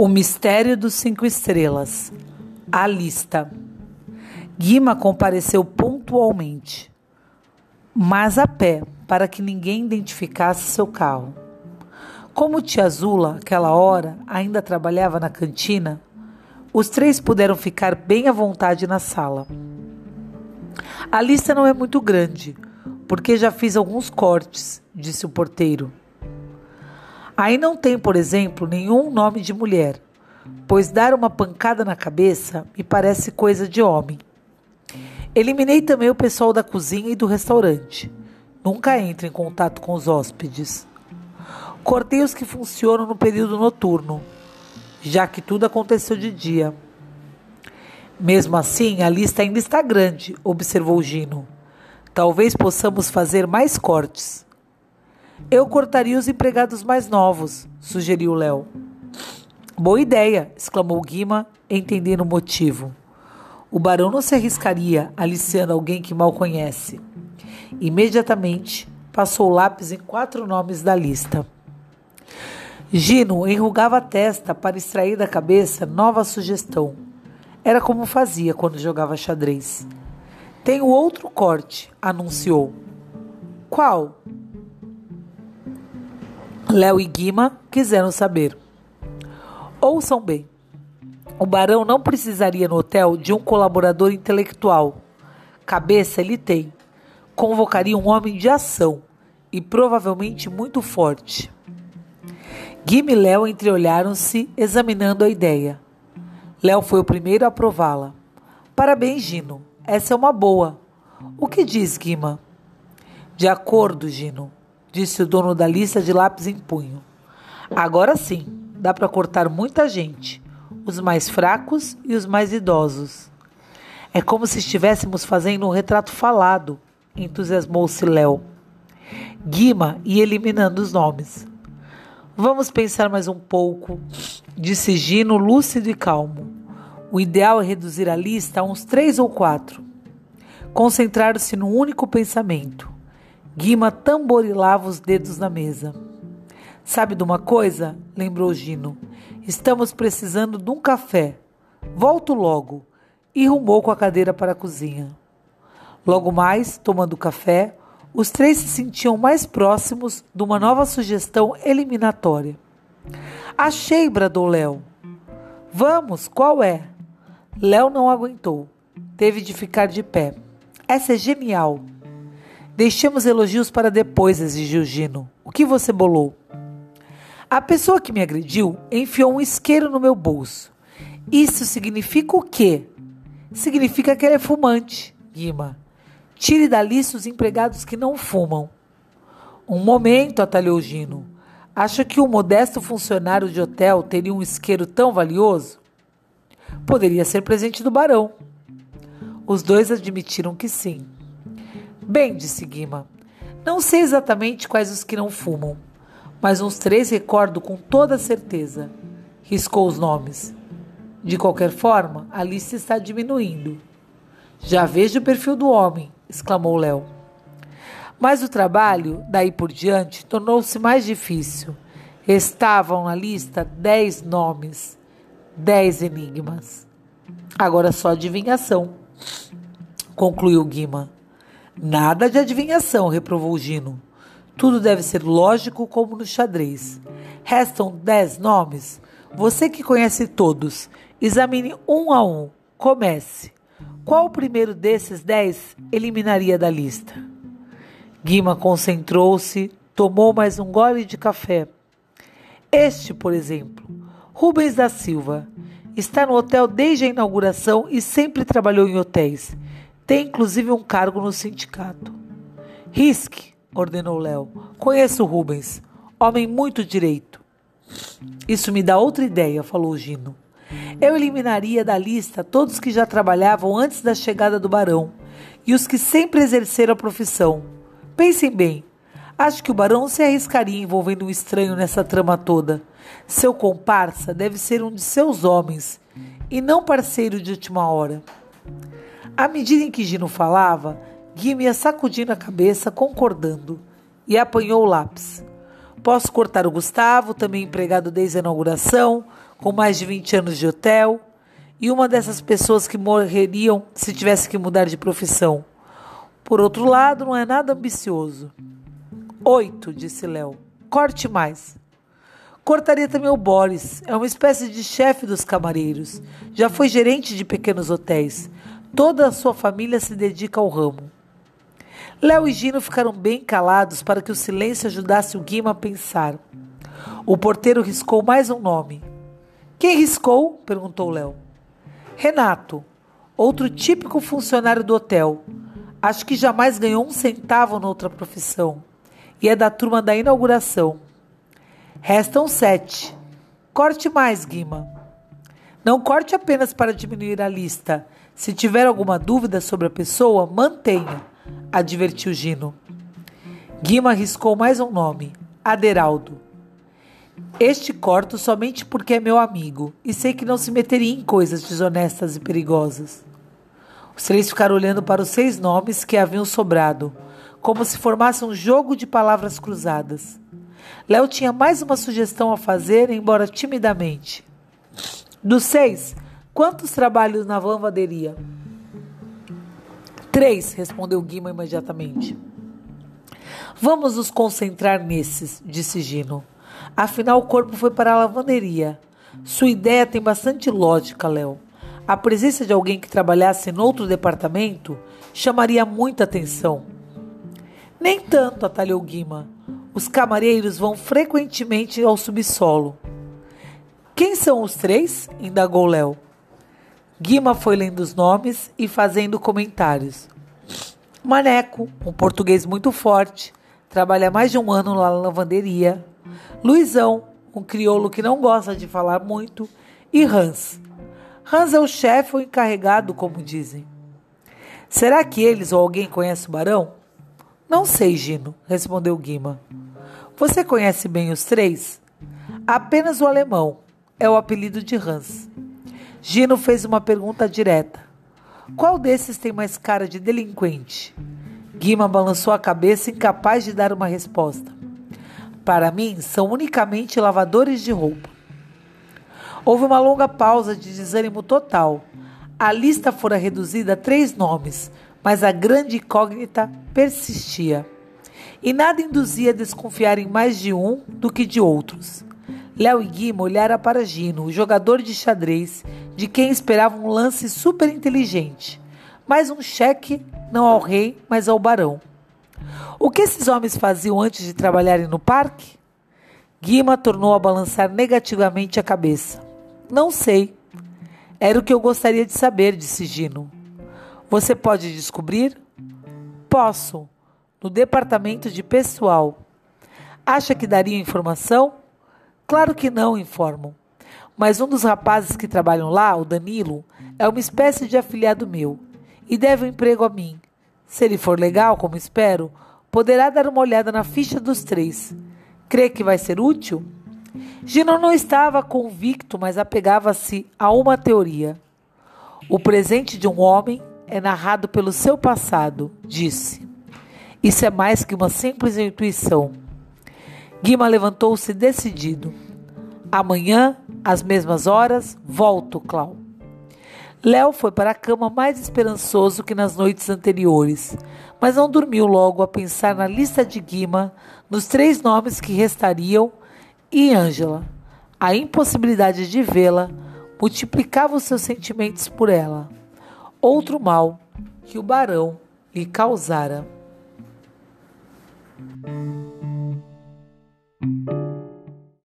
O Mistério dos Cinco Estrelas. A lista. Guima compareceu pontualmente, mas a pé, para que ninguém identificasse seu carro. Como tia Zula, aquela hora, ainda trabalhava na cantina, os três puderam ficar bem à vontade na sala. A lista não é muito grande, porque já fiz alguns cortes, disse o porteiro. Aí não tem, por exemplo, nenhum nome de mulher, pois dar uma pancada na cabeça me parece coisa de homem. Eliminei também o pessoal da cozinha e do restaurante. Nunca entra em contato com os hóspedes. Cortei os que funcionam no período noturno, já que tudo aconteceu de dia. Mesmo assim, a lista ainda está grande, observou Gino. Talvez possamos fazer mais cortes. Eu cortaria os empregados mais novos, sugeriu Léo. Boa ideia, exclamou Guima, entendendo o motivo. O barão não se arriscaria aliciando alguém que mal conhece. Imediatamente passou o lápis em quatro nomes da lista. Gino enrugava a testa para extrair da cabeça nova sugestão. Era como fazia quando jogava xadrez. Tenho outro corte, anunciou. Qual? Léo e Guima quiseram saber. Ouçam bem. O barão não precisaria no hotel de um colaborador intelectual. Cabeça ele tem. Convocaria um homem de ação e provavelmente muito forte. Guima e Léo entreolharam-se, examinando a ideia. Léo foi o primeiro a aprová-la. Parabéns, Gino. Essa é uma boa. O que diz Guima? De acordo, Gino disse o dono da lista de lápis em punho. Agora sim, dá para cortar muita gente, os mais fracos e os mais idosos. É como se estivéssemos fazendo um retrato falado, entusiasmou-se Léo. Guima ia eliminando os nomes. Vamos pensar mais um pouco, disse Gino, lúcido e calmo. O ideal é reduzir a lista a uns três ou quatro. Concentrar-se num único pensamento. Guima tamborilava os dedos na mesa. Sabe de uma coisa? lembrou Gino. Estamos precisando de um café. Volto logo. E rumou com a cadeira para a cozinha. Logo mais, tomando café, os três se sentiam mais próximos de uma nova sugestão eliminatória. Achei, bradou Léo. Vamos, qual é? Léo não aguentou. Teve de ficar de pé. Essa é genial. Deixemos elogios para depois, exigiu Gino. O que você bolou? A pessoa que me agrediu enfiou um isqueiro no meu bolso. Isso significa o quê? Significa que ele é fumante, Guima. Tire da lista os empregados que não fumam. Um momento, atalhou Gino. Acha que um modesto funcionário de hotel teria um isqueiro tão valioso? Poderia ser presente do barão. Os dois admitiram que sim. Bem, disse Guima, não sei exatamente quais os que não fumam, mas uns três recordo com toda certeza. Riscou os nomes. De qualquer forma, a lista está diminuindo. Já vejo o perfil do homem, exclamou Léo. Mas o trabalho, daí por diante, tornou-se mais difícil. Estavam na lista dez nomes, dez enigmas. Agora só adivinhação, concluiu Guima. Nada de adivinhação, reprovou Gino. Tudo deve ser lógico como no xadrez. Restam dez nomes. Você que conhece todos, examine um a um. Comece. Qual o primeiro desses dez eliminaria da lista? Guima concentrou-se, tomou mais um gole de café. Este, por exemplo, Rubens da Silva, está no hotel desde a inauguração e sempre trabalhou em hotéis. Tem inclusive um cargo no sindicato. Risque, ordenou Léo. Conheço Rubens, homem muito direito. Isso me dá outra ideia, falou Gino. Eu eliminaria da lista todos que já trabalhavam antes da chegada do barão e os que sempre exerceram a profissão. Pensem bem. Acho que o barão se arriscaria envolvendo um estranho nessa trama toda. Seu comparsa deve ser um de seus homens e não parceiro de última hora. À medida em que Gino falava, Guima ia sacudindo a cabeça, concordando, e apanhou o lápis. Posso cortar o Gustavo, também empregado desde a inauguração, com mais de 20 anos de hotel, e uma dessas pessoas que morreriam se tivesse que mudar de profissão. Por outro lado, não é nada ambicioso. Oito, disse Léo. Corte mais. Cortaria também o Boris. É uma espécie de chefe dos camareiros. Já foi gerente de pequenos hotéis. Toda a sua família se dedica ao ramo. Léo e Gino ficaram bem calados para que o silêncio ajudasse o Guima a pensar. O porteiro riscou mais um nome. Quem riscou? perguntou Léo. Renato, outro típico funcionário do hotel. Acho que jamais ganhou um centavo noutra profissão. E é da turma da inauguração. Restam sete. Corte mais, Guima. Não corte apenas para diminuir a lista. Se tiver alguma dúvida sobre a pessoa, mantenha, advertiu Gino. Guima arriscou mais um nome: Aderaldo. Este corto somente porque é meu amigo e sei que não se meteria em coisas desonestas e perigosas. Os três ficaram olhando para os seis nomes que haviam sobrado, como se formasse um jogo de palavras cruzadas. Léo tinha mais uma sugestão a fazer, embora timidamente. Dos seis, quantos trabalhos na lavanderia? Três, respondeu Guima imediatamente. Vamos nos concentrar nesses, disse Gino. Afinal, o corpo foi para a lavanderia. Sua ideia tem bastante lógica, Léo. A presença de alguém que trabalhasse em outro departamento chamaria muita atenção. Nem tanto, atalhou Guima. Os camareiros vão frequentemente ao subsolo. Quem são os três? indagou Léo. Guima foi lendo os nomes e fazendo comentários. Maneco, um português muito forte, trabalha mais de um ano na lavanderia. Luizão, um crioulo que não gosta de falar muito. E Hans. Hans é o chefe ou encarregado, como dizem. Será que eles ou alguém conhece o barão? Não sei, Gino, respondeu Guima. Você conhece bem os três? Apenas o alemão. É o apelido de Hans. Gino fez uma pergunta direta. Qual desses tem mais cara de delinquente? Guima balançou a cabeça, incapaz de dar uma resposta. Para mim, são unicamente lavadores de roupa. Houve uma longa pausa de desânimo total. A lista fora reduzida a três nomes, mas a grande incógnita persistia. E nada induzia a desconfiar em mais de um do que de outros. Léo e Guima olharam para Gino, o jogador de xadrez, de quem esperavam um lance super inteligente. Mais um cheque, não ao rei, mas ao barão. O que esses homens faziam antes de trabalharem no parque? Guima tornou a balançar negativamente a cabeça. Não sei. Era o que eu gostaria de saber, disse Gino. Você pode descobrir? Posso. No departamento de pessoal. Acha que daria informação? Claro que não, informam. Mas um dos rapazes que trabalham lá, o Danilo, é uma espécie de afiliado meu e deve um emprego a mim. Se ele for legal, como espero, poderá dar uma olhada na ficha dos três. Crê que vai ser útil? Gino não estava convicto, mas apegava-se a uma teoria. O presente de um homem é narrado pelo seu passado, disse. Isso é mais que uma simples intuição. Guima levantou-se decidido. Amanhã, às mesmas horas, volto, Clau. Léo foi para a cama mais esperançoso que nas noites anteriores, mas não dormiu logo a pensar na lista de Guima, nos três nomes que restariam e Ângela. A impossibilidade de vê-la multiplicava os seus sentimentos por ela outro mal que o barão lhe causara.